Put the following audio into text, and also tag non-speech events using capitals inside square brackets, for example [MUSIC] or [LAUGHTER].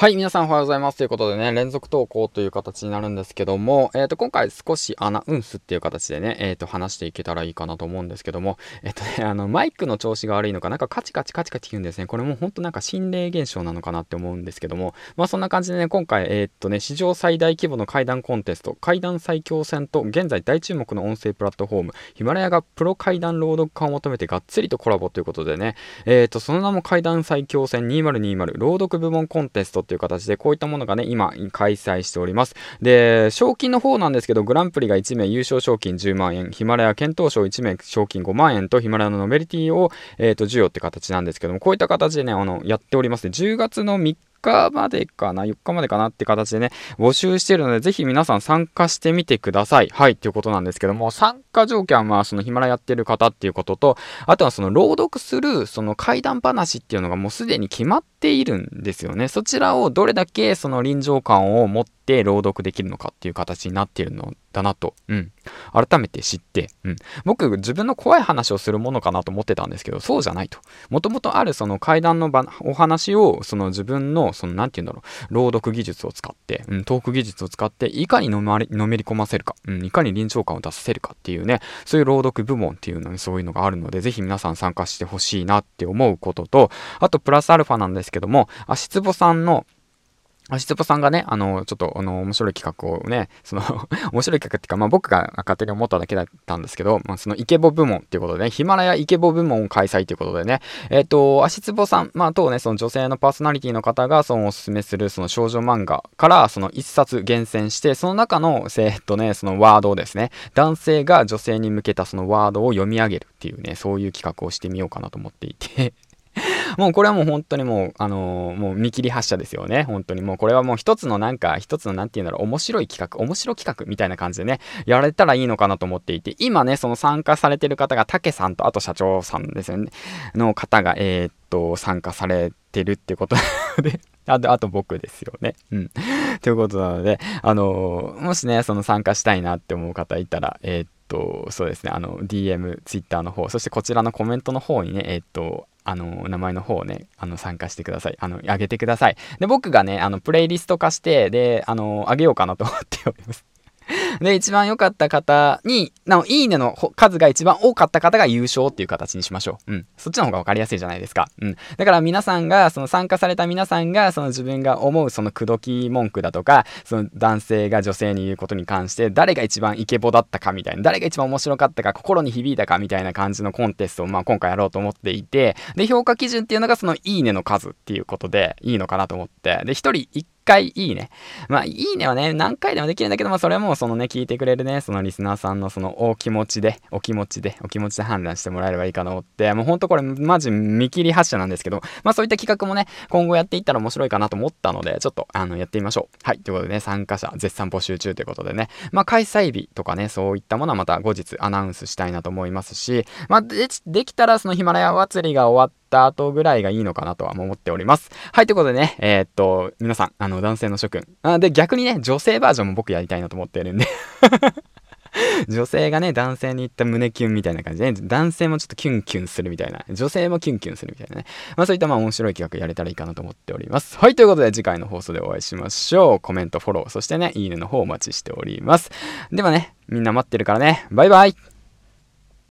はい、皆さんおはようございます。ということでね、連続投稿という形になるんですけども、えっ、ー、と、今回少しアナウンスっていう形でね、えっ、ー、と、話していけたらいいかなと思うんですけども、えっ、ー、とね、[LAUGHS] あの、マイクの調子が悪いのか、なんかカチカチカチカチ言うんですね。これも本当なんか心霊現象なのかなって思うんですけども、まあそんな感じでね、今回、えっとね、史上最大規模の階段コンテスト、階段最強戦と、現在大注目の音声プラットフォーム、ヒマラヤがプロ階段朗読家を求めてがっつりとコラボということでね、えっ、と、その名も階段最強戦2020朗読部門コンテストという形で、こういったものがね、今、開催しております。で、賞金の方なんですけど、グランプリが1名優勝賞金10万円、ヒマラヤ検討賞1名賞金5万円と、ヒマラヤのノベリティを、えっ、ー、と、授与って形なんですけども、こういった形でね、あの、やっておりますね。10月の3日日までかな ?4 日までかなって形でね、募集してるので、ぜひ皆さん参加してみてください。はい、ということなんですけども、参加条件は、そのヒマラやってる方っていうことと、あとはその朗読する、その怪談話っていうのがもうすでに決まっているんですよね。そちらをどれだけその臨場感を持って朗読できるのかっていう形になっているのだなと、うん、改めて知って、うん、僕自分の怖い話をするものかなと思ってたんですけど、そうじゃないと。もともとあるその階段のお話を、その自分の、その、なんて言うんだろう、朗読技術を使って、うん、トーク技術を使って、いかにのめり込ませるか、うん、いかに臨場感を出させるかっていうね、そういう朗読部門っていうのにそういうのがあるので、ぜひ皆さん参加してほしいなって思うことと、あとプラスアルファなんですけども、足つぼさんの足つぼさんがね、あの、ちょっと、あの、面白い企画をね、[LAUGHS] その面白い企画っていうか、まあ僕が勝手に思っただけだったんですけど、まあそのイケボ部門っていうことでね、ヒマラヤイケボ部門を開催ということでね、えっ、ー、と、足つぼさん、まあとね、その女性のパーソナリティの方が、そのおすすめするその少女漫画から、その一冊厳選して、その中の、えっとね、そのワードをですね、男性が女性に向けたそのワードを読み上げるっていうね、そういう企画をしてみようかなと思っていて。もうこれはもう本当にもう、あのー、もう見切り発車ですよね。本当にもうこれはもう一つのなんか、一つのなんて言うんだろう、面白い企画、面白企画みたいな感じでね、やられたらいいのかなと思っていて、今ね、その参加されてる方が、竹さんと、あと社長さんですよね、の方が、えー、っと、参加されてるってことであと、あと僕ですよね。うん。ということなので、あのー、もしね、その参加したいなって思う方いたら、えー、っと、そうですね、あの、DM、Twitter の方、そしてこちらのコメントの方にね、えー、っと、あの、名前の方をね、あの、参加してください。あの、あげてください。で、僕がね、あの、プレイリスト化して、で、あの、あげようかなと思っております。[LAUGHS] で、一番良かった方に、なお、いいねの数が一番多かった方が優勝っていう形にしましょう。うん。そっちの方が分かりやすいじゃないですか。うん。だから皆さんが、その参加された皆さんが、その自分が思うその口説き文句だとか、その男性が女性に言うことに関して、誰が一番イケボだったかみたいな、誰が一番面白かったか、心に響いたかみたいな感じのコンテストを、まあ今回やろうと思っていて、で、評価基準っていうのがそのいいねの数っていうことでいいのかなと思って、で、一人一回いいね。まあ、いいねはね、何回でもできるんだけど、まあ、それはもうそのね、聞いてくれるね、そのリスナーさんのそのお気持ちで、お気持ちで、お気持ちで判断してもらえればいいかなって、もうほんとこれ、マジ見切り発車なんですけど、まあ、そういった企画もね、今後やっていったら面白いかなと思ったので、ちょっと、あの、やってみましょう。はい。ということでね、参加者絶賛募集中ということでね、まあ、開催日とかね、そういったものはまた後日アナウンスしたいなと思いますし、まあ、で、できたらそのヒマラヤ祭りが終わって、った後ぐらいがいいのかなとは思っております。はい、ということでね、えー、っと、皆さん、あの、男性の諸君。あで、逆にね、女性バージョンも僕やりたいなと思ってるんで [LAUGHS] 女性がね、男性に言った胸キュンみたいな感じで、ね、男性もちょっとキュンキュンするみたいな、女性もキュンキュンするみたいなね。まあそういったまあ面白い企画やれたらいいかなと思っております。はい、ということで次回の放送でお会いしましょう。コメント、フォロー、そしてね、いいねの方お待ちしております。ではね、みんな待ってるからね、バイバイ